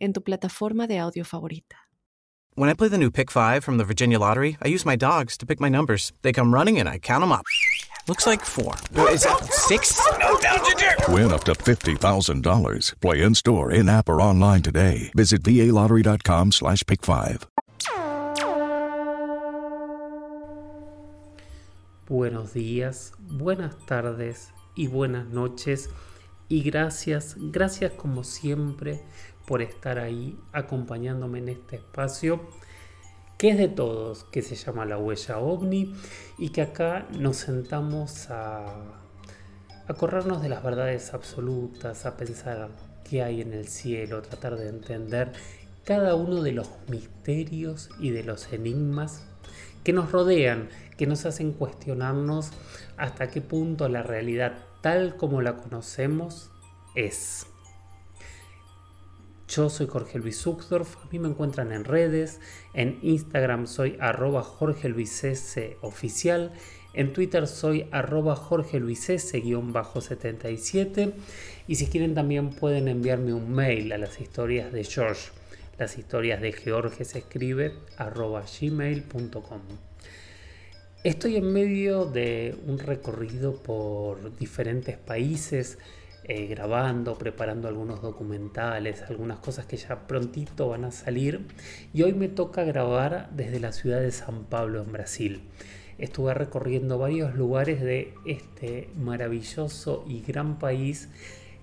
en tu plataforma de audio favorita. When I play the new Pick 5 from the Virginia Lottery, I use my dogs to pick my numbers. They come running and I count them up. Looks like four. Is that six? No, down, Ginger! Win up to $50,000. Play in store, in app, or online today. Visit VALottery.com slash pick five. Buenos días, buenas tardes y buenas noches. Y gracias, gracias como siempre por estar ahí acompañándome en este espacio que es de todos, que se llama La Huella OVNI y que acá nos sentamos a, a corrernos de las verdades absolutas, a pensar qué hay en el cielo, tratar de entender cada uno de los misterios y de los enigmas que nos rodean, que nos hacen cuestionarnos hasta qué punto la realidad tal como la conocemos es. Yo soy Jorge Luis Uxdorf, a mí me encuentran en redes, en Instagram soy arroba Jorge Luis S oficial, en Twitter soy arroba Jorge Luis S-77 y si quieren también pueden enviarme un mail a las historias de George, las historias de George se escribe arroba gmail.com. Estoy en medio de un recorrido por diferentes países, eh, grabando, preparando algunos documentales, algunas cosas que ya prontito van a salir. Y hoy me toca grabar desde la ciudad de San Pablo, en Brasil. Estuve recorriendo varios lugares de este maravilloso y gran país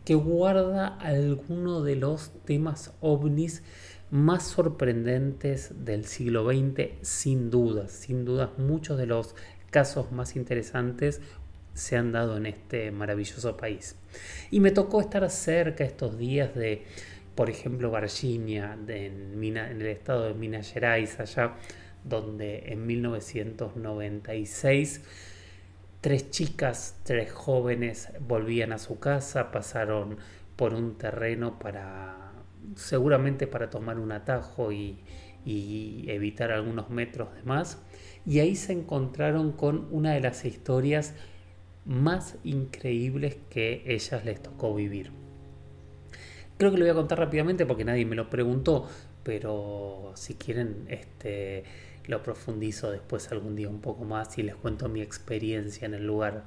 que guarda algunos de los temas ovnis más sorprendentes del siglo XX, sin dudas. Sin dudas, muchos de los casos más interesantes se han dado en este maravilloso país. Y me tocó estar cerca estos días de, por ejemplo, Virginia, en, el estado de Minas Gerais, allá donde en 1996 tres chicas, tres jóvenes volvían a su casa, pasaron por un terreno para seguramente para tomar un atajo y, evitar algunos metros de más. Y ahí se encontraron con una de las historias más increíbles que ellas les tocó vivir. Creo que lo voy a contar rápidamente porque nadie me lo preguntó, pero si quieren este, lo profundizo después algún día un poco más y les cuento mi experiencia en el lugar.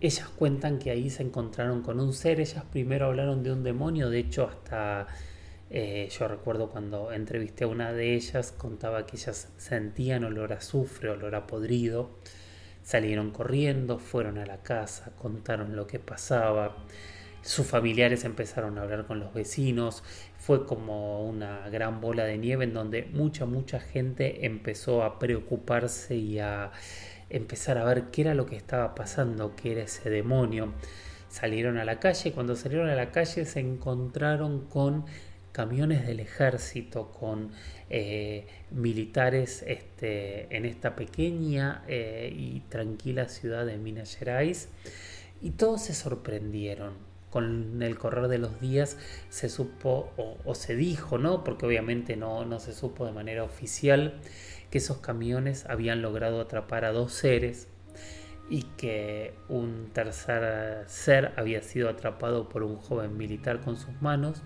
Ellas cuentan que ahí se encontraron con un ser, ellas primero hablaron de un demonio, de hecho hasta eh, yo recuerdo cuando entrevisté a una de ellas, contaba que ellas sentían olor a azufre, olor a podrido, salieron corriendo, fueron a la casa, contaron lo que pasaba, sus familiares empezaron a hablar con los vecinos, fue como una gran bola de nieve en donde mucha, mucha gente empezó a preocuparse y a empezar a ver qué era lo que estaba pasando, qué era ese demonio. Salieron a la calle, cuando salieron a la calle se encontraron con camiones del ejército, con eh, militares este, en esta pequeña eh, y tranquila ciudad de Minas Gerais y todos se sorprendieron. Con el correr de los días se supo o, se dijo, ¿no? Porque obviamente no, no se supo de manera oficial que esos camiones habían logrado atrapar a dos seres y que un tercer ser había sido atrapado por un joven militar con sus manos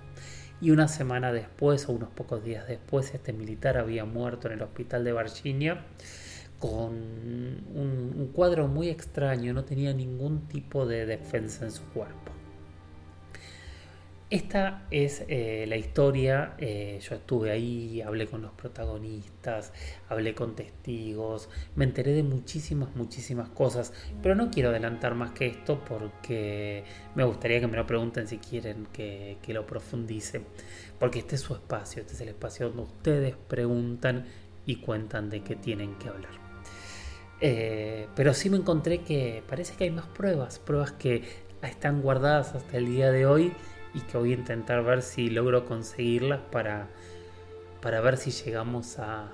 y una semana después o unos pocos días después este militar había muerto en el hospital de Virginia con un, un cuadro muy extraño, no tenía ningún tipo de defensa en su cuerpo. Esta es eh, la historia, eh, yo estuve ahí, hablé con los protagonistas, hablé con testigos, me enteré de muchísimas, muchísimas cosas, pero no quiero adelantar más que esto porque me gustaría que me lo pregunten si quieren que, lo profundice, porque este es su espacio, este es el espacio donde ustedes preguntan y cuentan de qué tienen que hablar. Eh, pero sí me encontré que parece que hay más pruebas, pruebas que están guardadas hasta el día de hoy y que voy a intentar ver si logro conseguirlas para, para ver si llegamos a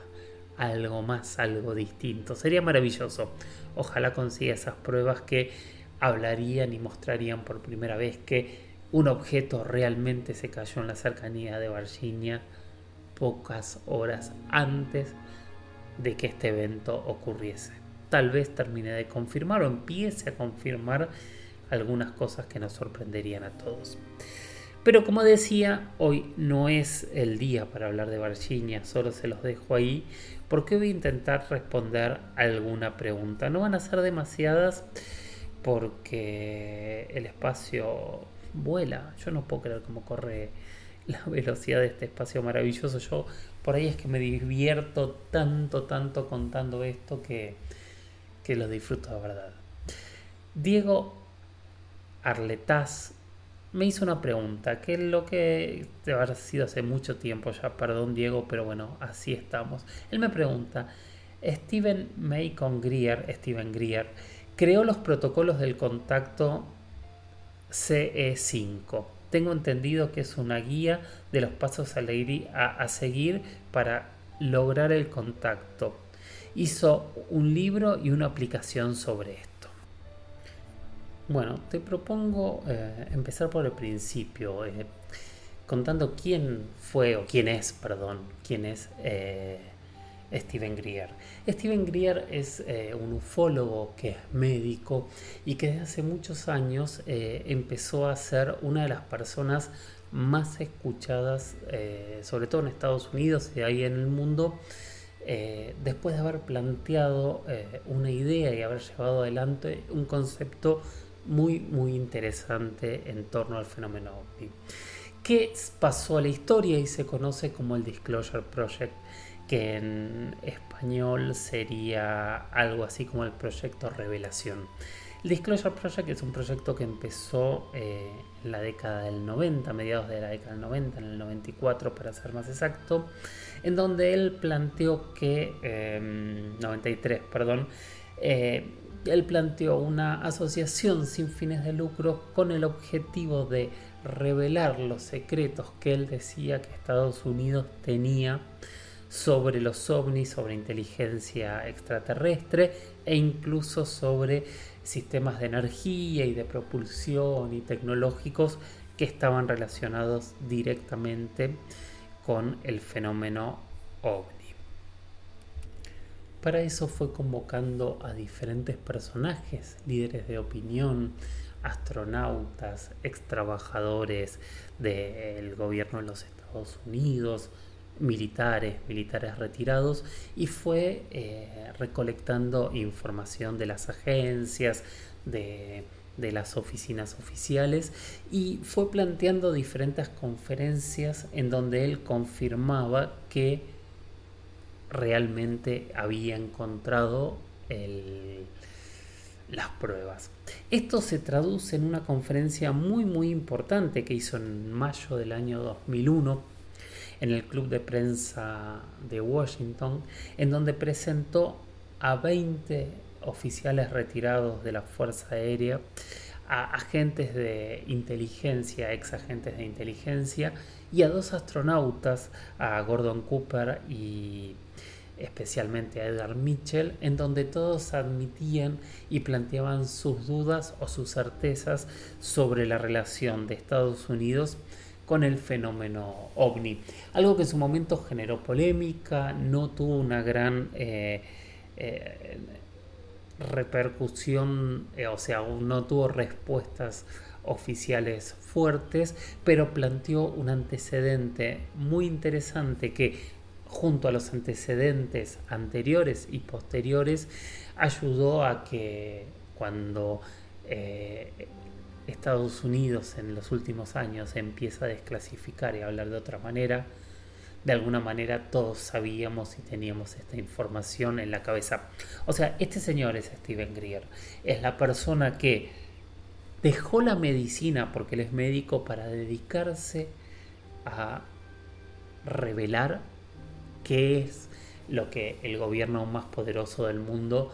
algo más, algo distinto. Sería maravilloso. Ojalá consiga esas pruebas que hablarían y mostrarían por primera vez que un objeto realmente se cayó en la cercanía de Virginia pocas horas antes de que este evento ocurriese. Tal vez termine de confirmar o empiece a confirmar algunas cosas que nos sorprenderían a todos. Pero como decía, hoy no es el día para hablar de Virginia, solo se los dejo ahí porque voy a intentar responder alguna pregunta. No van a ser demasiadas porque el espacio vuela. Yo no puedo creer cómo corre la velocidad de este espacio maravilloso. Yo por ahí es que me divierto tanto, tanto contando esto que, que lo disfruto de verdad. Diego Arletaz me hizo una pregunta, que es lo que debe haber sido hace mucho tiempo ya, perdón Diego, pero bueno, así estamos. Él me pregunta, Steven Macon Greer, Steven Greer, creó los protocolos del contacto CE5. Tengo entendido que es una guía de los pasos a seguir para lograr el contacto. Hizo un libro y una aplicación sobre esto. Bueno, te propongo eh, empezar por el principio, eh, contando quién fue, o quién es, perdón, quién es eh, Steven Greer. Steven Greer es un ufólogo que es médico y que desde hace muchos años empezó a ser una de las personas más escuchadas, sobre todo en Estados Unidos y ahí en el mundo, después de haber planteado una idea y haber llevado adelante un concepto muy, muy interesante en torno al fenómeno OVNI. ¿Qué pasó a la historia y se conoce como el Disclosure Project? que en español sería algo así como el proyecto Revelación. El Disclosure Project es un proyecto que empezó eh, en la década del 90, mediados de la década del 90, en el 94 para ser más exacto, en donde él planteó que, 93, em, perdón, eh, él planteó una asociación sin fines de lucro con el objetivo de revelar los secretos que él decía que Estados Unidos tenía sobre los ovnis, sobre inteligencia extraterrestre e incluso sobre sistemas de energía y de propulsión y tecnológicos que estaban relacionados directamente con el fenómeno ovni. Para eso fue convocando a diferentes personajes, líderes de opinión, astronautas, ex trabajadores del gobierno de los Estados Unidos, militares, militares retirados, y fue eh, recolectando información de las agencias, de, de las oficinas oficiales, y fue planteando diferentes conferencias en donde él confirmaba que realmente había encontrado las pruebas. Esto se traduce en una conferencia muy muy importante que hizo en mayo del año 2001 en el Club de Prensa de Washington, en donde presentó a 20 oficiales retirados de la Fuerza Aérea, a agentes de inteligencia, ex agentes de inteligencia, y a dos astronautas, a Gordon Cooper y especialmente a Edgar Mitchell, en donde todos admitían y planteaban sus dudas o sus certezas sobre la relación de Estados Unidos con el fenómeno ovni. Algo que en su momento generó polémica, no tuvo una gran eh, eh, repercusión, eh, o sea, no tuvo respuestas oficiales fuertes, pero planteó un antecedente muy interesante que junto a los antecedentes anteriores y posteriores, ayudó a que cuando eh, Estados Unidos en los últimos años empieza a desclasificar y a hablar de otra manera, de alguna manera todos sabíamos y teníamos esta información en la cabeza. O sea, este señor es Steven Greer, es la persona que dejó la medicina porque él es médico para dedicarse a revelar qué es lo que el gobierno más poderoso del mundo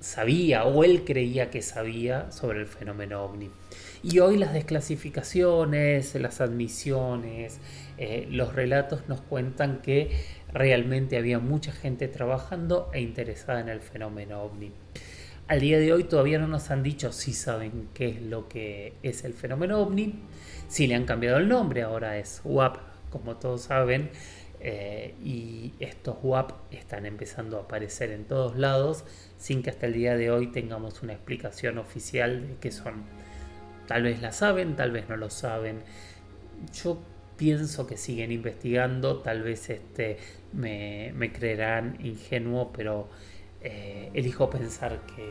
sabía o él creía que sabía sobre el fenómeno ovni. Y hoy las desclasificaciones, las admisiones, eh, los relatos nos cuentan que realmente había mucha gente trabajando e interesada en el fenómeno ovni. Al día de hoy todavía no nos han dicho si saben qué es lo que es el fenómeno ovni, si le han cambiado el nombre, ahora es WAP, como todos saben, eh, y estos WAP están empezando a aparecer en todos lados sin que hasta el día de hoy tengamos una explicación oficial de qué son. Tal vez la saben, tal vez no lo saben. Yo pienso que siguen investigando, tal vez este, me, creerán ingenuo, pero eh, elijo pensar que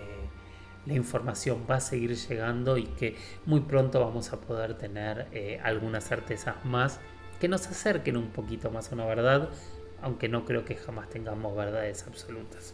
la información va a seguir llegando y que muy pronto vamos a poder tener eh, algunas certezas más que nos acerquen un poquito más a una verdad, aunque no creo que jamás tengamos verdades absolutas.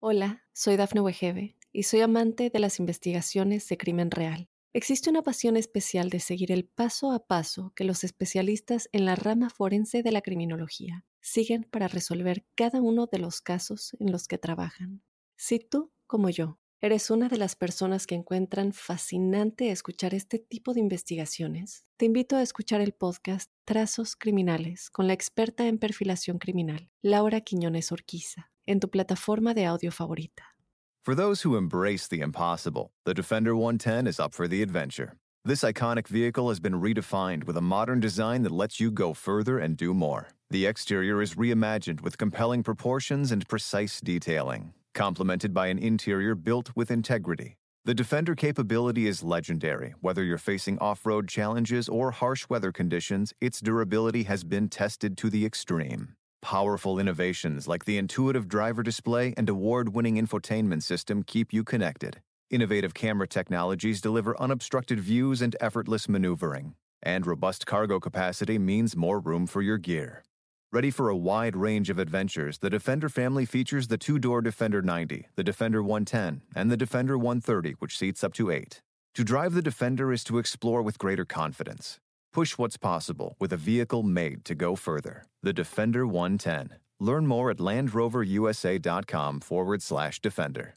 Hola, soy Dafne Wegebe y soy amante de las investigaciones de crimen real. Existe una pasión especial de seguir el paso a paso que los especialistas en la rama forense de la criminología siguen para resolver cada uno de los casos en los que trabajan. Si tú, como yo, ¿Eres una de las personas que encuentran fascinante escuchar este tipo de investigaciones? Te invito a escuchar el podcast Trazos Criminales con la experta en perfilación criminal, Laura Quiñones Orquiza, en tu plataforma de audio favorita. For those who embrace the impossible, the Defender 110 is up for the adventure. This iconic vehicle has been redefined with a modern design that lets you go further and do more. The exterior is reimagined with compelling proportions and precise detailing complemented by an interior built with integrity. The Defender capability is legendary. Whether you're facing off road challenges or harsh weather conditions, its durability has been tested to the extreme. Powerful innovations like the intuitive driver display and award winning infotainment system keep you connected. Innovative camera technologies deliver unobstructed views and effortless maneuvering. And robust cargo capacity means more room for your gear. Ready for a wide range of adventures, the Defender family features the two door Defender 90, the Defender 110, and the Defender 130, which seats up to eight. To drive the Defender is to explore with greater confidence. Push what's possible with a vehicle made to go further. The Defender 110. Learn more at LandRoverUSA.com forward slash Defender.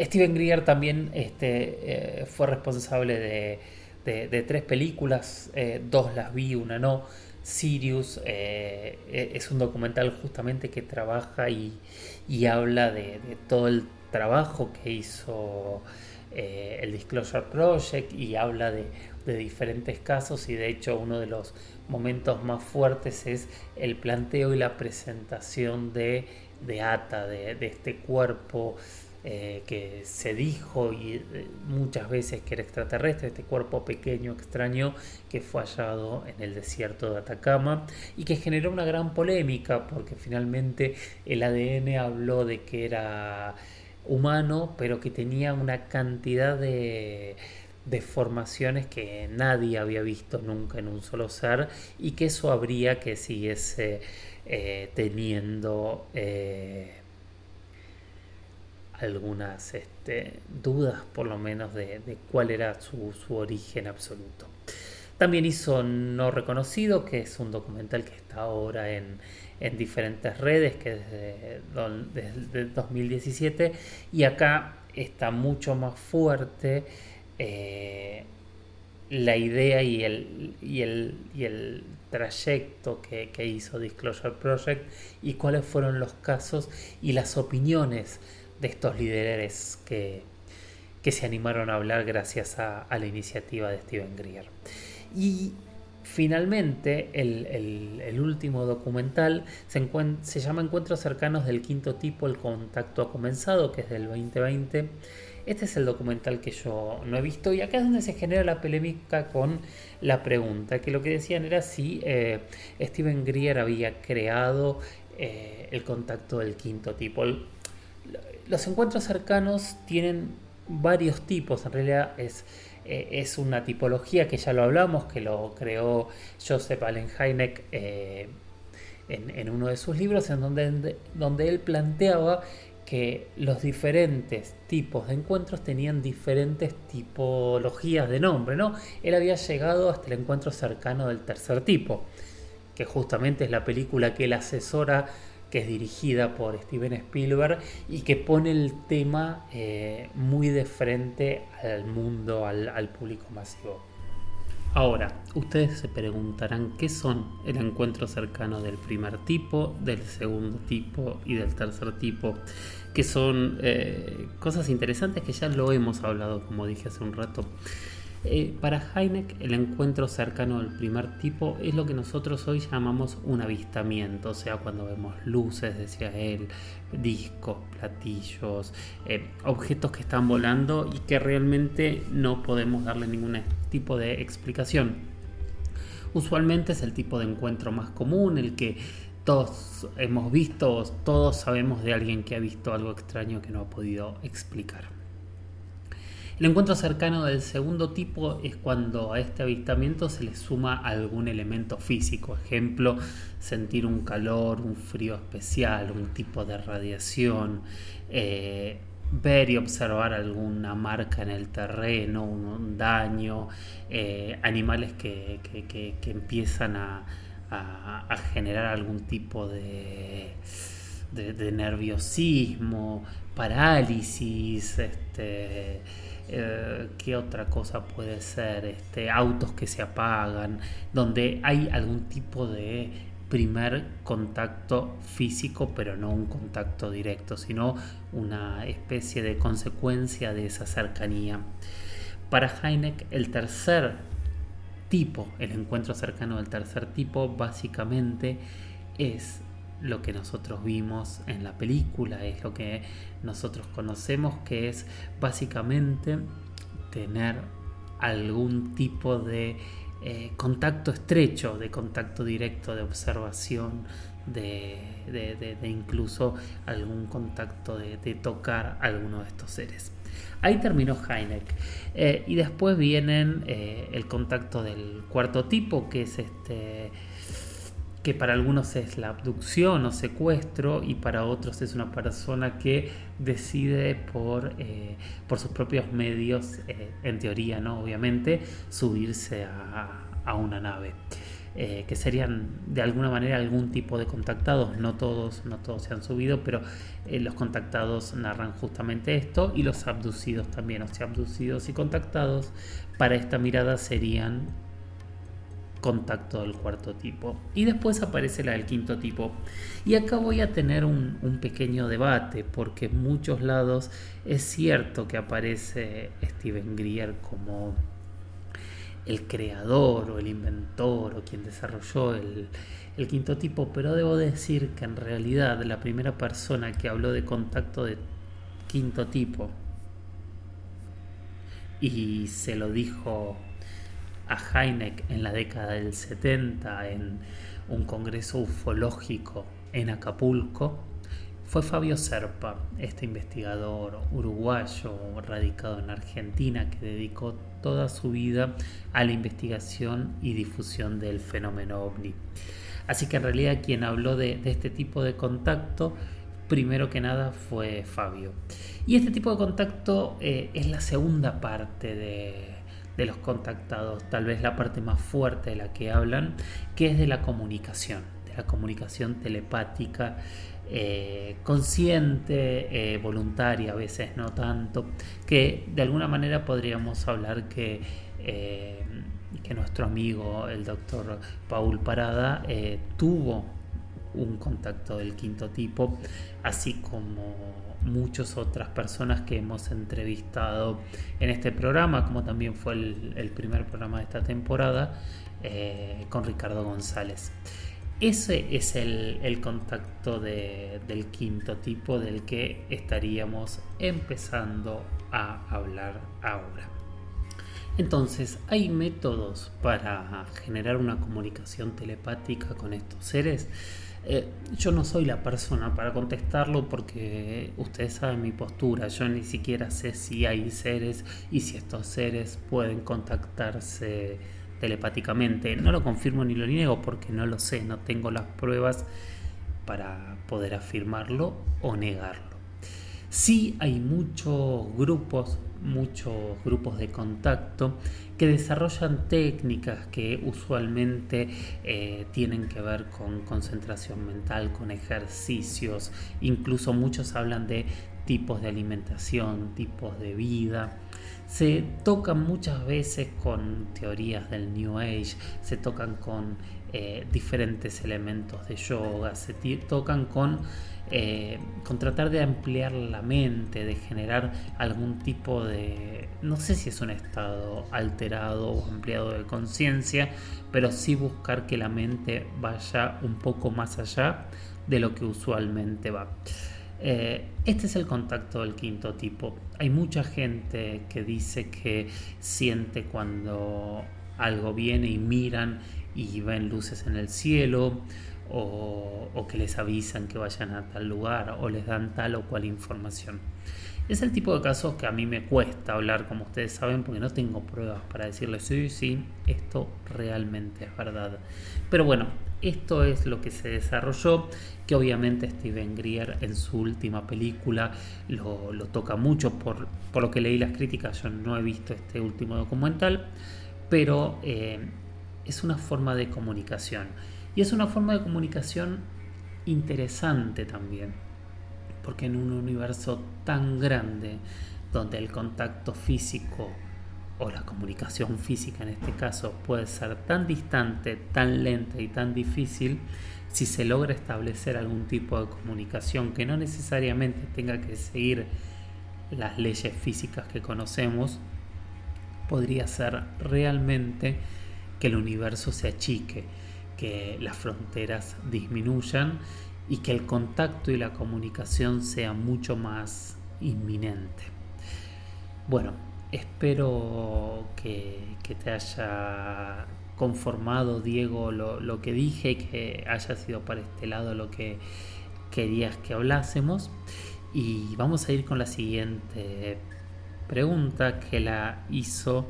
Steven Greer también este, eh, fue responsable de, tres películas, eh, dos las vi, una no. Sirius eh, es un documental justamente que trabaja y, habla de, todo el trabajo que hizo el Disclosure Project y habla de, diferentes casos y de hecho uno de los momentos más fuertes es el planteo y la presentación de, ATA, de este cuerpo eh, que se dijo y eh, muchas veces que era extraterrestre, este cuerpo pequeño, extraño, que fue hallado en el desierto de Atacama y que generó una gran polémica porque finalmente el ADN habló de que era humano, pero que tenía una cantidad de deformaciones que nadie había visto nunca en un solo ser y que eso habría que siguiese eh, teniendo algunas este, dudas, por lo menos, de, cuál era su, origen absoluto. También hizo No Reconocido, que es un documental que está ahora en, diferentes redes, que es desde, 2017, y acá está mucho más fuerte eh, la idea y el, y el, y el trayecto que hizo Disclosure Project y cuáles fueron los casos y las opiniones de estos líderes que, que se animaron a hablar gracias a, la iniciativa de Steven Greer. Y finalmente, el, último documental se, se, llama Encuentros cercanos del quinto tipo, el contacto ha comenzado, que es del 2020. Este es el documental que yo no he visto y acá es donde se genera la polémica con la pregunta, que lo que decían era si eh, Steven Greer había creado eh, el contacto del quinto tipo. Los encuentros cercanos tienen varios tipos, en realidad es, eh, es una tipología que ya lo hablamos, que lo creó Joseph Allen Hynek en, en, uno de sus libros, en donde, donde él planteaba que los diferentes tipos de encuentros tenían diferentes tipologías de nombre, ¿no? Él había llegado hasta el encuentro cercano del tercer tipo, que justamente es la película que él asesora, que es dirigida por Steven Spielberg y que pone el tema eh, muy de frente al mundo, al público masivo. Ahora, ustedes se preguntarán qué son el encuentro cercano del primer tipo, del segundo tipo y del tercer tipo, que son eh, cosas interesantes que ya lo hemos hablado, como dije hace un rato. Eh, para Heineck, el encuentro cercano del primer tipo es lo que nosotros hoy llamamos un avistamiento, o sea, cuando vemos luces, decía él, discos, platillos, eh, objetos que están volando y que realmente no podemos darle ningún tipo de explicación. Usualmente es el tipo de encuentro más común, el que todos hemos visto, todos sabemos de alguien que ha visto algo extraño que no ha podido explicar. El encuentro cercano del segundo tipo es cuando a este avistamiento se le suma algún elemento físico, ejemplo, sentir un calor, un frío especial, un tipo de radiación, eh, ver y observar alguna marca en el terreno, un, daño, eh, animales que, empiezan a, generar algún tipo de, de nerviosismo, parálisis, este, eh, ¿Qué otra cosa puede ser? Este, autos que se apagan, donde hay algún tipo de primer contacto físico, pero no un contacto directo, sino una especie de consecuencia de esa cercanía. Para Heineck, el tercer tipo, el encuentro cercano del tercer tipo, básicamente es lo que nosotros vimos en la película, es lo que nosotros conocemos, que es básicamente tener algún tipo de eh, contacto estrecho, de contacto directo, de observación, de, incluso algún contacto de, tocar a alguno de estos seres. Ahí terminó Heineck. Eh, y después vienen eh, el contacto del cuarto tipo, que es este que para algunos es la abducción o secuestro y para otros es una persona que decide por, eh, por sus propios medios, eh, en teoría, ¿no? Obviamente, subirse a, una nave. Eh, que serían de alguna manera algún tipo de contactados, no todos, no todos se han subido, pero los contactados narran justamente esto y los abducidos también, o sea, abducidos y contactados para esta mirada serían contacto del cuarto tipo. Y después aparece la del quinto tipo. Y acá voy a tener un, pequeño debate, porque en muchos lados es cierto que aparece Steven Grier como el creador o el inventor o quien desarrolló el, el quinto tipo, pero debo decir que en realidad la primera persona que habló de contacto de quinto tipo y se lo dijo a Heineck en la década del 70 en un congreso ufológico en Acapulco fue Fabio Serpa, este investigador uruguayo radicado en Argentina que dedicó toda su vida a la investigación y difusión del fenómeno ovni. Así que en realidad quien habló de, este tipo de contacto, primero que nada fue Fabio. Y este tipo de contacto eh, es la segunda parte de, de los contactados, tal vez la parte más fuerte de la que hablan, que es de la comunicación, de la comunicación telepática, eh, consciente, eh, voluntaria, a veces no tanto, que de alguna manera podríamos hablar que, eh, que nuestro amigo, el doctor Paul Parada, tuvo un contacto del quinto tipo, así como muchas otras personas que hemos entrevistado en este programa, como también fue el, primer programa de esta temporada eh, con Ricardo González. Ese es el, contacto del quinto tipo del que estaríamos empezando a hablar ahora. Entonces, hay métodos para generar una comunicación telepática con estos seres. Eh, yo no soy la persona para contestarlo porque ustedes saben mi postura. Yo ni siquiera sé si hay seres y si estos seres pueden contactarse telepáticamente. No lo confirmo ni lo niego porque no lo sé, no tengo las pruebas para poder afirmarlo o negarlo. Sí hay muchos grupos, muchos grupos de contacto que desarrollan técnicas que usualmente eh, tienen que ver con concentración mental, con ejercicios, incluso muchos hablan de tipos de alimentación, tipos de vida. Se tocan muchas veces con teorías del New Age, se tocan con eh, diferentes elementos de yoga, se tocan con eh, tratar de ampliar la mente, de generar algún tipo de, no sé si es un estado alterado o ampliado de conciencia, pero sí buscar que la mente vaya un poco más allá de lo que usualmente va. Eh, este es el contacto del quinto tipo. Hay mucha gente que dice que siente cuando algo viene y miran y ven luces en el cielo o, que les avisan que vayan a tal lugar o les dan tal o cual información. Es el tipo de casos que a mí me cuesta hablar, como ustedes saben, porque no tengo pruebas para decirles, sí, sí, esto realmente es verdad. Pero bueno, esto es lo que se desarrolló, que obviamente Steven Greer en su última película lo, toca mucho, por, lo que leí las críticas, yo no he visto este último documental, pero eh, es una forma de comunicación. Y es una forma de comunicación interesante también, porque en un universo tan grande, donde el contacto físico o la comunicación física en este caso puede ser tan distante, tan lenta y tan difícil, si se logra establecer algún tipo de comunicación que no necesariamente tenga que seguir las leyes físicas que conocemos, podría ser realmente que el universo se achique que las fronteras disminuyan y que el contacto y la comunicación sea mucho más inminente. Bueno, espero que, te haya conformado, Diego, lo, lo, que dije, que haya sido para este lado lo que querías que hablásemos. Y vamos a ir con la siguiente pregunta que la hizo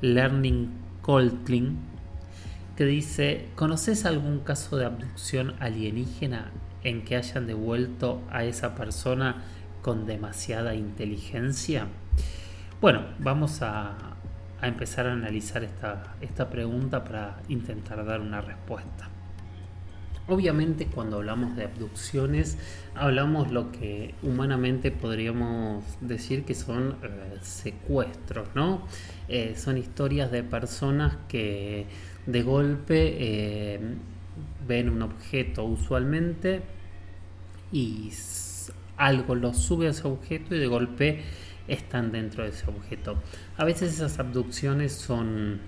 Learning Coltling que dice, ¿conoces algún caso de abducción alienígena en que hayan devuelto a esa persona con demasiada inteligencia? Bueno, vamos a, empezar a analizar esta, esta pregunta para intentar dar una respuesta. Obviamente cuando hablamos de abducciones hablamos lo que humanamente podríamos decir que son eh, secuestros, ¿no? Eh, son historias de personas que de golpe eh, ven un objeto usualmente y algo los sube a ese objeto y de golpe están dentro de ese objeto. A veces esas abducciones son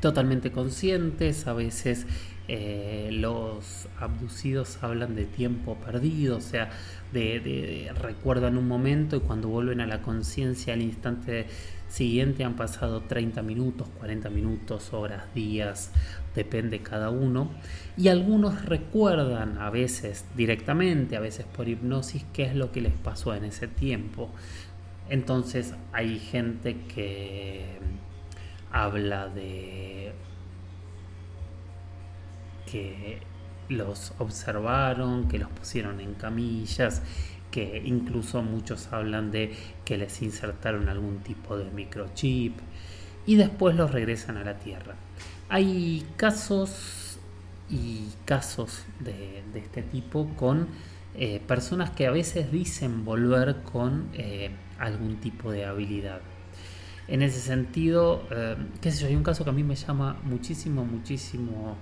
totalmente conscientes, a veces eh, los abducidos hablan de tiempo perdido, o sea, recuerdan un momento y cuando vuelven a la conciencia al instante siguiente han pasado 30 minutos, 40 minutos, horas, días, depende cada uno. Y algunos recuerdan a veces directamente, a veces por hipnosis, qué es lo que les pasó en ese tiempo. Entonces hay gente que habla de que los observaron, que los pusieron en camillas, que incluso muchos hablan de que les insertaron algún tipo de microchip y después los regresan a la Tierra. Hay casos y casos de, este tipo con eh, personas que a veces dicen volver con eh, algún tipo de habilidad. En ese sentido, eh, qué sé yo, hay un caso que a mí me llama muchísimo, muchísimo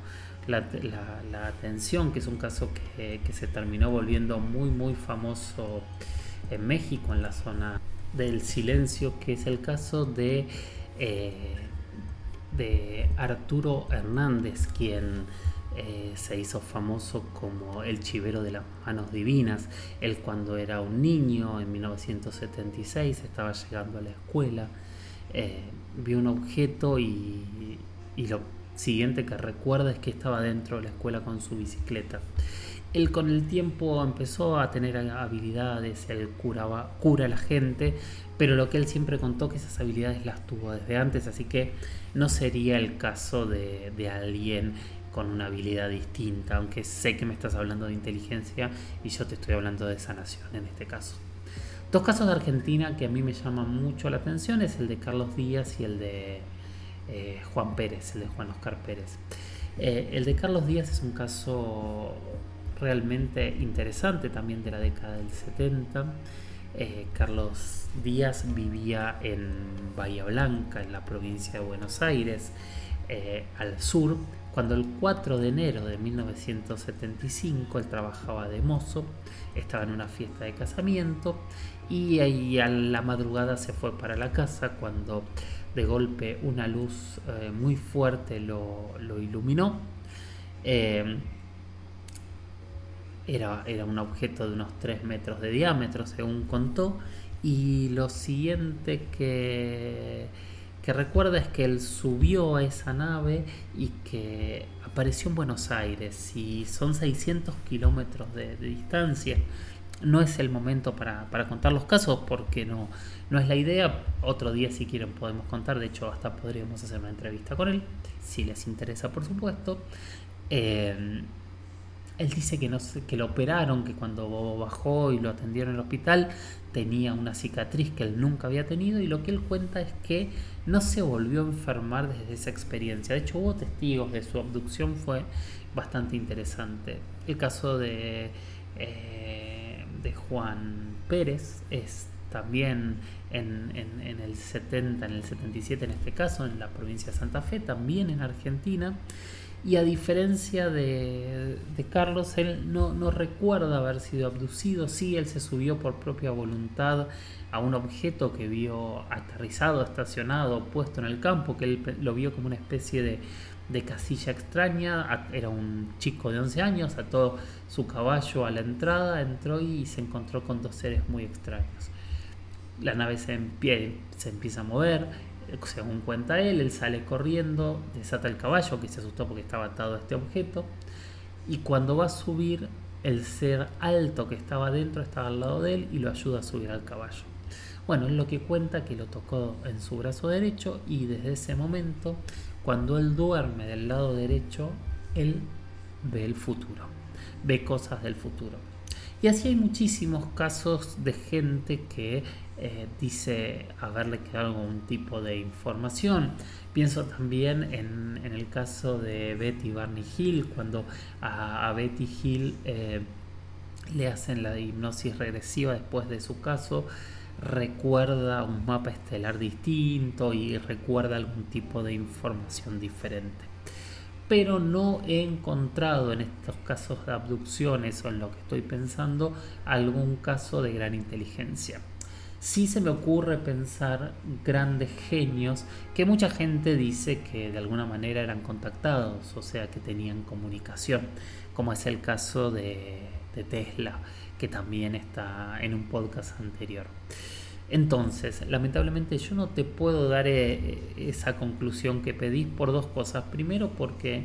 la, atención, que es un caso que, se terminó volviendo muy, muy famoso en México, en la zona del silencio, que es el caso de, eh, de Arturo Hernández, quien eh, se hizo famoso como el chivero de las manos divinas. Él cuando era un niño, en 1976, estaba llegando a la escuela eh, vio un objeto y, y lo siguiente que recuerda es que estaba dentro de la escuela con su bicicleta. Él con el tiempo empezó a tener habilidades, él curaba, cura a la gente, pero lo que él siempre contó que esas habilidades las tuvo desde antes, así que no sería el caso de, de alguien con una habilidad distinta, aunque sé que me estás hablando de inteligencia y yo te estoy hablando de sanación en este caso. Dos casos de Argentina que a mí me llaman mucho la atención es el de Carlos Díaz y el de eh, Juan Pérez, el de Juan Oscar Pérez. Eh, el de Carlos Díaz es un caso realmente interesante también de la década del 70. Eh, Carlos Díaz vivía en Bahía Blanca, en la provincia de Buenos Aires, al sur, cuando el 4 de enero de 1975 él trabajaba de mozo, estaba en una fiesta de casamiento y ahí a la madrugada se fue para la casa cuando de golpe una luz eh, muy fuerte lo, iluminó. Eh, era, era, un objeto de unos 3 metros de diámetro, según contó. Y lo siguiente que, que recuerda es que él subió a esa nave y que apareció en Buenos Aires. Y son 600 kilómetros de distancia no es el momento para, contar los casos porque no, no es la idea. Otro día si quieren podemos contar, de hecho hasta podríamos hacer una entrevista con él, si les interesa por supuesto. Eh, él dice que, no, que lo operaron, que cuando bajó y lo atendieron en el hospital tenía una cicatriz que él nunca había tenido y lo que él cuenta es que no se volvió a enfermar desde esa experiencia. De hecho hubo testigos de su abducción, fue bastante interesante. El caso de... Eh, de Juan Pérez es también en, el 70, en el 77 en este caso, en la provincia de Santa Fe, también en Argentina. Y a diferencia de, Carlos, él no, no, recuerda haber sido abducido, sí, él se subió por propia voluntad a un objeto que vio aterrizado, estacionado, puesto en el campo, que él lo vio como una especie de, de casilla extraña, era un chico de 11 años, ató su caballo a la entrada, entró y se encontró con dos seres muy extraños. La nave se, se empieza a mover, según cuenta él, él sale corriendo, desata el caballo que se asustó porque estaba atado a este objeto y cuando va a subir, el ser alto que estaba dentro estaba al lado de él y lo ayuda a subir al caballo. Bueno, es lo que cuenta que lo tocó en su brazo derecho y desde ese momento cuando él duerme del lado derecho, él ve el futuro, ve cosas del futuro. Y así hay muchísimos casos de gente que eh, dice haberle quedado algún tipo de información. Pienso también en, el caso de Betty Barney Hill, cuando a, Betty Hill eh, le hacen la hipnosis regresiva después de su caso recuerda un mapa estelar distinto y recuerda algún tipo de información diferente. Pero no he encontrado en estos casos de abducciones o en lo que estoy pensando algún caso de gran inteligencia. Sí se me ocurre pensar grandes genios que mucha gente dice que de alguna manera eran contactados, o sea que tenían comunicación, como es el caso de, de Tesla que también está en un podcast anterior. Entonces, lamentablemente yo no te puedo dar eh, esa conclusión que pedís por dos cosas. Primero porque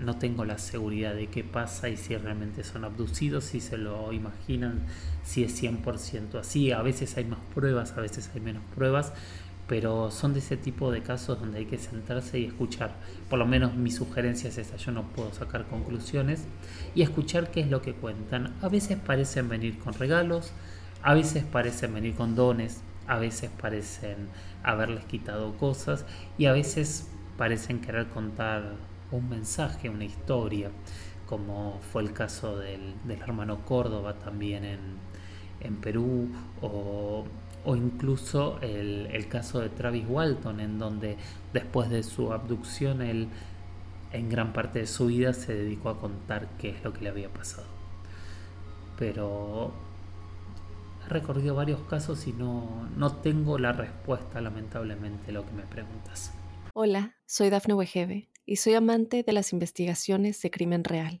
no tengo la seguridad de qué pasa y si realmente son abducidos, si se lo imaginan, si es 100% así. A veces hay más pruebas, a veces hay menos pruebas, pero son de ese tipo de casos donde hay que sentarse y escuchar. Por lo menos mi sugerencia es esa, yo no puedo sacar conclusiones y escuchar qué es lo que cuentan. A veces parecen venir con regalos, a veces parecen venir con dones, a veces parecen haberles quitado cosas y a veces parecen querer contar un mensaje, una historia, como fue el caso del, hermano Córdoba también en, en Perú o o incluso el, caso de Travis Walton, en donde después de su abducción él en gran parte de su vida se dedicó a contar qué es lo que le había pasado. Pero he recorrido varios casos y no, no tengo la respuesta, lamentablemente, a lo que me preguntas. Hola, soy Dafne Wegebe y soy amante de las investigaciones de crimen real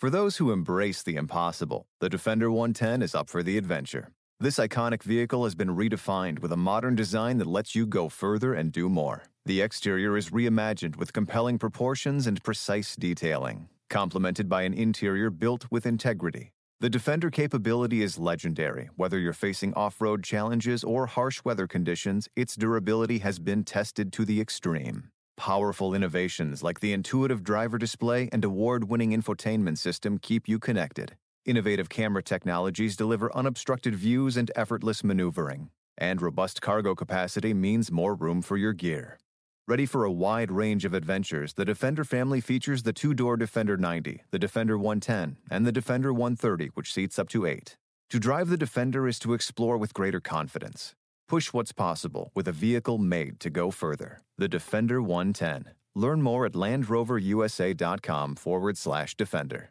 For those who embrace the impossible, the Defender 110 is up for the adventure. This iconic vehicle has been redefined with a modern design that lets you go further and do more. The exterior is reimagined with compelling proportions and precise detailing, complemented by an interior built with integrity. The Defender capability is legendary. Whether you're facing off road challenges or harsh weather conditions, its durability has been tested to the extreme. Powerful innovations like the intuitive driver display and award winning infotainment system keep you connected. Innovative camera technologies deliver unobstructed views and effortless maneuvering. And robust cargo capacity means more room for your gear. Ready for a wide range of adventures, the Defender family features the two door Defender 90, the Defender 110, and the Defender 130, which seats up to eight. To drive the Defender is to explore with greater confidence. Push what's possible with a vehicle made to go further. The Defender 110. Learn more at LandRoverUSA.com forward slash Defender.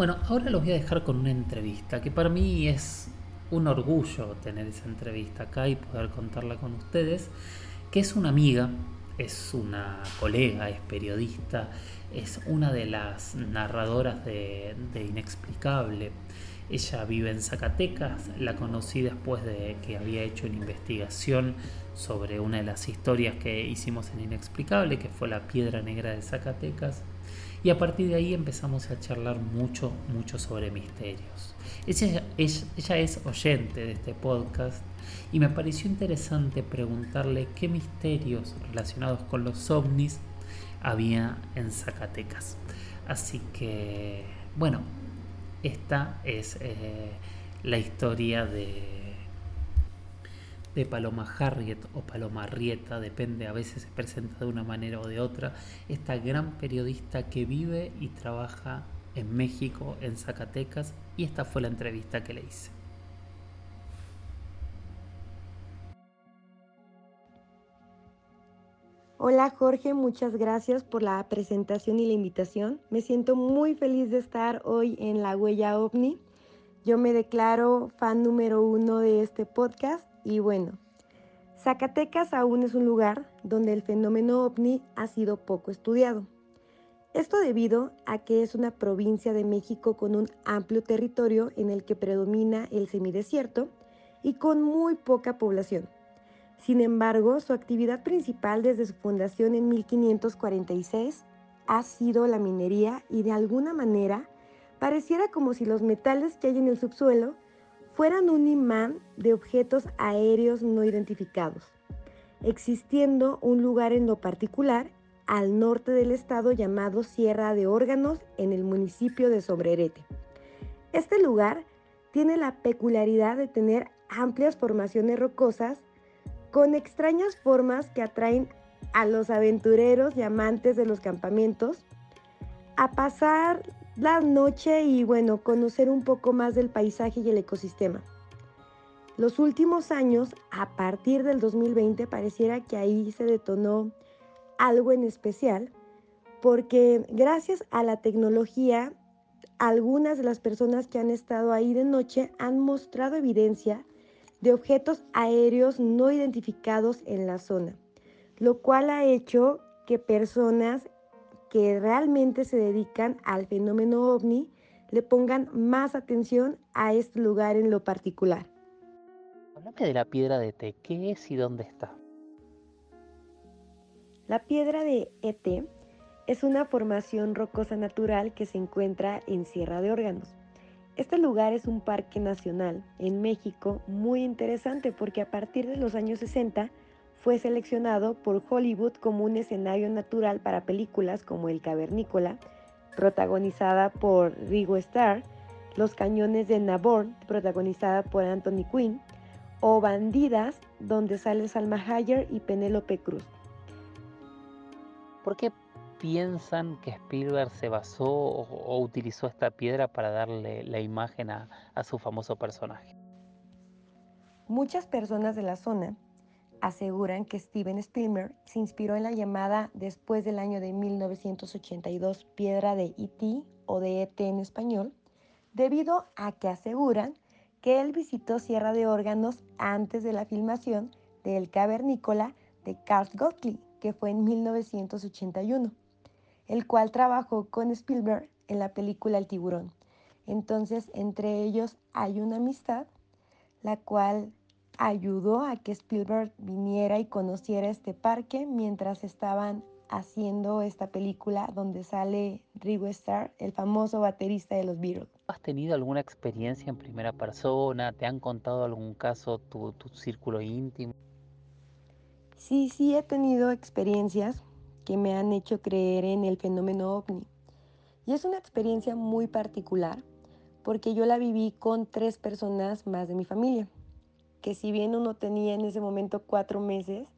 Bueno, ahora los voy a dejar con una entrevista que para mí es un orgullo tener esa entrevista acá y poder contarla con ustedes, que es una amiga, es una colega, es periodista, es una de las narradoras de, de Inexplicable. Ella vive en Zacatecas, la conocí después de que había hecho una investigación sobre una de las historias que hicimos en Inexplicable, que fue la piedra negra de Zacatecas. Y a partir de ahí empezamos a charlar mucho, mucho sobre misterios. Ella, ella, es oyente de este podcast y me pareció interesante preguntarle qué misterios relacionados con los ovnis había en Zacatecas. Así que, bueno, esta es eh, la historia de de Paloma Harriet o Paloma Rieta, depende, a veces se presenta de una manera o de otra, esta gran periodista que vive y trabaja en México, en Zacatecas, y esta fue la entrevista que le hice. Hola Jorge, muchas gracias por la presentación y la invitación. Me siento muy feliz de estar hoy en La Huella OVNI. Yo me declaro fan número uno de este podcast y bueno, Zacatecas aún es un lugar donde el fenómeno ovni ha sido poco estudiado. Esto debido a que es una provincia de México con un amplio territorio en el que predomina el semidesierto y con muy poca población. Sin embargo, su actividad principal desde su fundación en 1546 ha sido la minería y de alguna manera pareciera como si los metales que hay en el subsuelo fueran un imán de objetos aéreos no identificados, existiendo un lugar en lo particular al norte del estado llamado Sierra de Órganos en el municipio de Sobrerete. Este lugar tiene la peculiaridad de tener amplias formaciones rocosas con extrañas formas que atraen a los aventureros y amantes de los campamentos a pasar la noche y bueno, conocer un poco más del paisaje y el ecosistema. Los últimos años, a partir del 2020, pareciera que ahí se detonó algo en especial, porque gracias a la tecnología, algunas de las personas que han estado ahí de noche han mostrado evidencia de objetos aéreos no identificados en la zona, lo cual ha hecho que personas que realmente se dedican al fenómeno ovni le pongan más atención a este lugar en lo particular. Hablame de la piedra de ET, ¿qué es y dónde está? La piedra de ET es una formación rocosa natural que se encuentra en Sierra de Órganos. Este lugar es un parque nacional en México muy interesante porque a partir de los años 60 fue seleccionado por Hollywood como un escenario natural para películas como El Cavernícola, protagonizada por Rigo Starr, Los Cañones de Naborn, protagonizada por Anthony Quinn, o Bandidas, donde sale Salma Hayek y Penélope Cruz. ¿Por qué piensan que Spielberg se basó o, utilizó esta piedra para darle la imagen a, a su famoso personaje? Muchas personas de la zona aseguran que Steven Spielberg se inspiró en la llamada después del año de 1982 piedra de E.T. o de E.T. en español, debido a que aseguran que él visitó Sierra de Órganos antes de la filmación de El Cavernícola de Carl Gottlieb, que fue en 1981, el cual trabajó con Spielberg en la película El tiburón. Entonces, entre ellos hay una amistad, la cual ayudó a que Spielberg viniera y conociera este parque mientras estaban haciendo esta película donde sale Ringo Starr, el famoso baterista de los Beatles. ¿Has tenido alguna experiencia en primera persona? ¿Te han contado algún caso tu, tu círculo íntimo? Sí, sí he tenido experiencias que me han hecho creer en el fenómeno ovni. Y es una experiencia muy particular porque yo la viví con tres personas más de mi familia que si bien uno tenía en ese momento cuatro meses,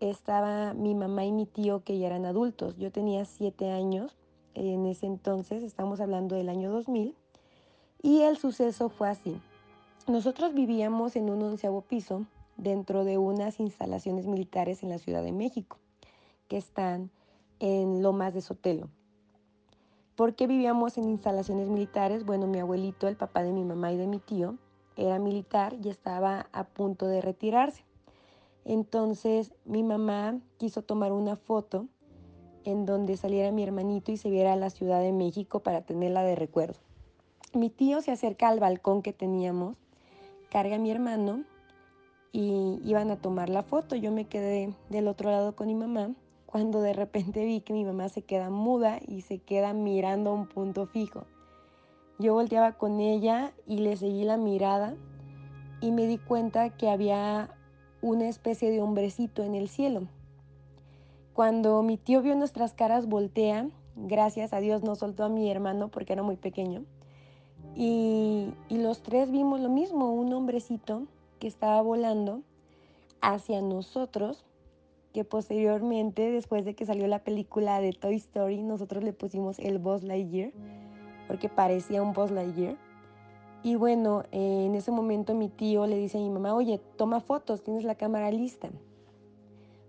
estaba mi mamá y mi tío que ya eran adultos. Yo tenía siete años en ese entonces, estamos hablando del año 2000, y el suceso fue así. Nosotros vivíamos en un onceavo piso dentro de unas instalaciones militares en la Ciudad de México, que están en Lomas de Sotelo. ¿Por qué vivíamos en instalaciones militares? Bueno, mi abuelito, el papá de mi mamá y de mi tío, era militar y estaba a punto de retirarse. Entonces mi mamá quiso tomar una foto en donde saliera mi hermanito y se viera la Ciudad de México para tenerla de recuerdo. Mi tío se acerca al balcón que teníamos, carga a mi hermano y iban a tomar la foto. Yo me quedé del otro lado con mi mamá cuando de repente vi que mi mamá se queda muda y se queda mirando a un punto fijo. Yo volteaba con ella y le seguí la mirada y me di cuenta que había una especie de hombrecito en el cielo. Cuando mi tío vio nuestras caras, voltea, gracias a Dios no soltó a mi hermano porque era muy pequeño, y, y los tres vimos lo mismo, un hombrecito que estaba volando hacia nosotros, que posteriormente, después de que salió la película de Toy Story, nosotros le pusimos el Buzz Lightyear porque parecía un Buzz Lightyear. Y bueno, en ese momento mi tío le dice a mi mamá, oye, toma fotos, tienes la cámara lista.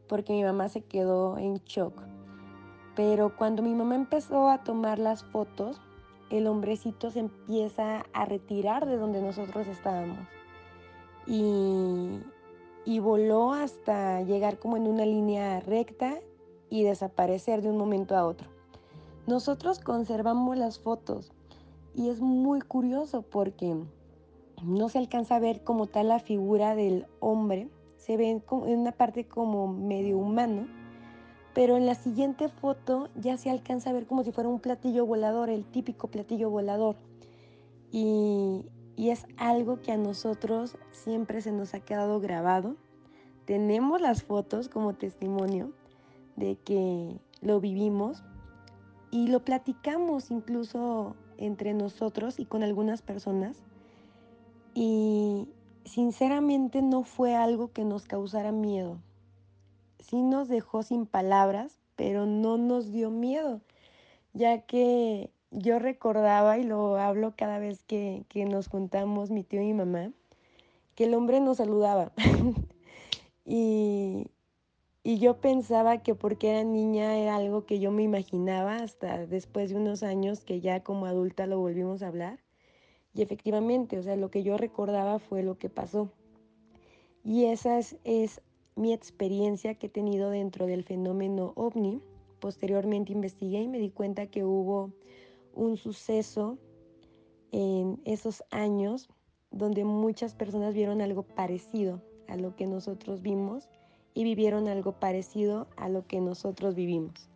Porque mi mamá se quedó en shock. Pero cuando mi mamá empezó a tomar las fotos, el hombrecito se empieza a retirar de donde nosotros estábamos. Y, y voló hasta llegar como en una línea recta y desaparecer de un momento a otro. Nosotros conservamos las fotos y es muy curioso porque no se alcanza a ver como tal la figura del hombre, se ve en una parte como medio humano, pero en la siguiente foto ya se alcanza a ver como si fuera un platillo volador, el típico platillo volador. Y, y es algo que a nosotros siempre se nos ha quedado grabado. Tenemos las fotos como testimonio de que lo vivimos y lo platicamos incluso entre nosotros y con algunas personas. Y sinceramente no fue algo que nos causara miedo. Sí nos dejó sin palabras, pero no nos dio miedo, ya que yo recordaba, y lo hablo cada vez que, que nos juntamos mi tío y mi mamá, que el hombre nos saludaba. y, y yo pensaba que porque era niña era algo que yo me imaginaba hasta después de unos años que ya como adulta lo volvimos a hablar. Y efectivamente, o sea, lo que yo recordaba fue lo que pasó. Y esa es, mi experiencia que he tenido dentro del fenómeno ovni. Posteriormente investigué y me di cuenta que hubo un suceso en esos años donde muchas personas vieron algo parecido a lo que nosotros vimos y vivieron algo parecido a lo que nosotros vivimos.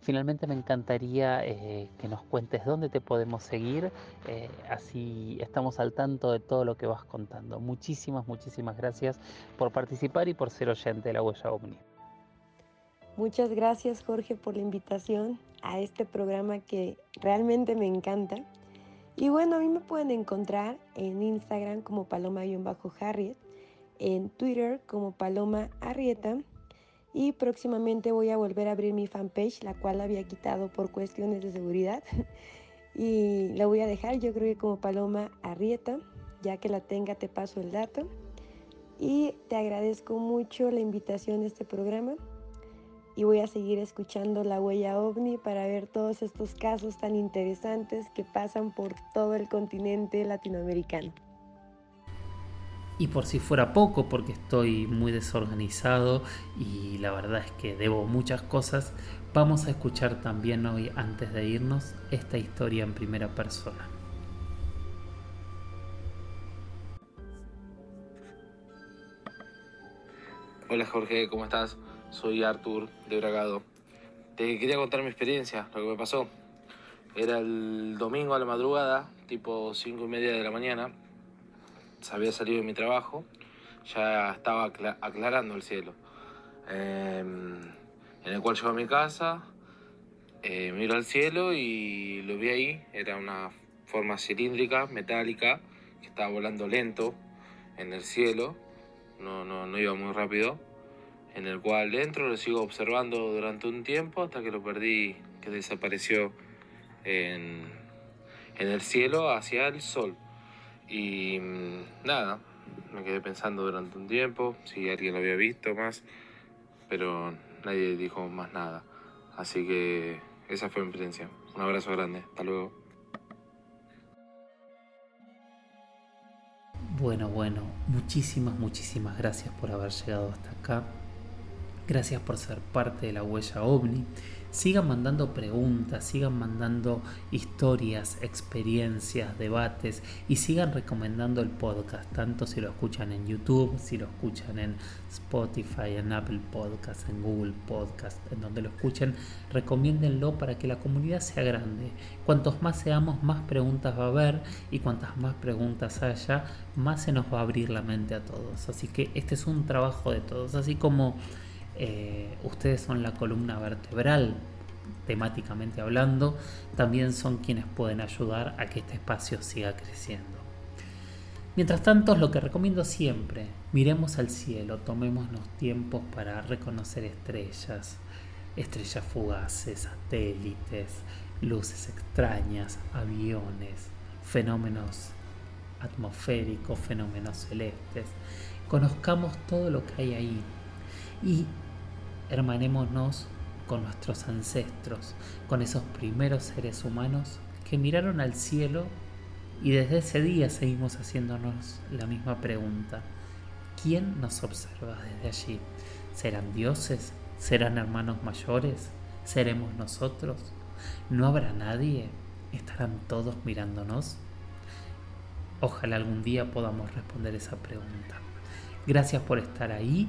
Finalmente me encantaría eh, que nos cuentes dónde te podemos seguir, eh, así estamos al tanto de todo lo que vas contando. Muchísimas, muchísimas gracias por participar y por ser oyente de la huella OVNI. Muchas gracias Jorge por la invitación a este programa que realmente me encanta. Y bueno, a mí me pueden encontrar en Instagram como paloma-harriet, en Twitter como paloma arrieta y próximamente voy a volver a abrir mi fanpage, la cual había quitado por cuestiones de seguridad. y la voy a dejar, yo creo que como Paloma Arrieta, ya que la tenga te paso el dato. Y te agradezco mucho la invitación a este programa y voy a seguir escuchando La Huella OVNI para ver todos estos casos tan interesantes que pasan por todo el continente latinoamericano. Y por si fuera poco, porque estoy muy desorganizado y la verdad es que debo muchas cosas, vamos a escuchar también hoy, antes de irnos, esta historia en primera persona. Hola Jorge, ¿cómo estás? Soy Artur de Bragado. Te quería contar mi experiencia, lo que me pasó. Era el domingo a la madrugada, tipo 5 y media de la mañana había salido de mi trabajo, ya estaba aclarando el cielo. Em, en el cual llego a mi casa, eh, miro al cielo y lo vi ahí, era una forma cilíndrica, metálica, que estaba volando lento en el cielo, no, no, no iba muy rápido, en el cual dentro lo sigo observando durante un tiempo hasta que lo perdí, que desapareció en, en el cielo hacia el sol. Y mm, nada, me quedé pensando durante un tiempo si alguien lo había visto más, pero nadie dijo más nada. Así que esa fue mi experiencia. Un abrazo grande, hasta luego. Bueno, bueno, muchísimas, muchísimas gracias por haber llegado hasta acá. Gracias por ser parte de la huella ovni. Sigan mandando preguntas, sigan mandando historias, experiencias, debates y sigan recomendando el podcast, tanto si lo escuchan en YouTube, si lo escuchan en Spotify, en Apple Podcast, en Google Podcast, en donde lo escuchen, recomiéndenlo para que la comunidad sea grande. Cuantos más seamos, más preguntas va a haber y cuantas más preguntas haya, más se nos va a abrir la mente a todos. Así que este es un trabajo de todos, así como eh, ustedes son la columna vertebral, temáticamente hablando, también son quienes pueden ayudar a que este espacio siga creciendo. Mientras tanto, lo que recomiendo siempre, miremos al cielo, tomémonos tiempos para reconocer estrellas, estrellas fugaces, satélites, luces extrañas, aviones, fenómenos atmosféricos, fenómenos celestes. Conozcamos todo lo que hay ahí y hermanémonos con nuestros ancestros, con esos primeros seres humanos que miraron al cielo y desde ese día seguimos haciéndonos la misma pregunta. ¿Quién nos observa desde allí? ¿Serán dioses? ¿Serán hermanos mayores? ¿Seremos nosotros? ¿No habrá nadie? ¿Estarán todos mirándonos? Ojalá algún día podamos responder esa pregunta. Gracias por estar ahí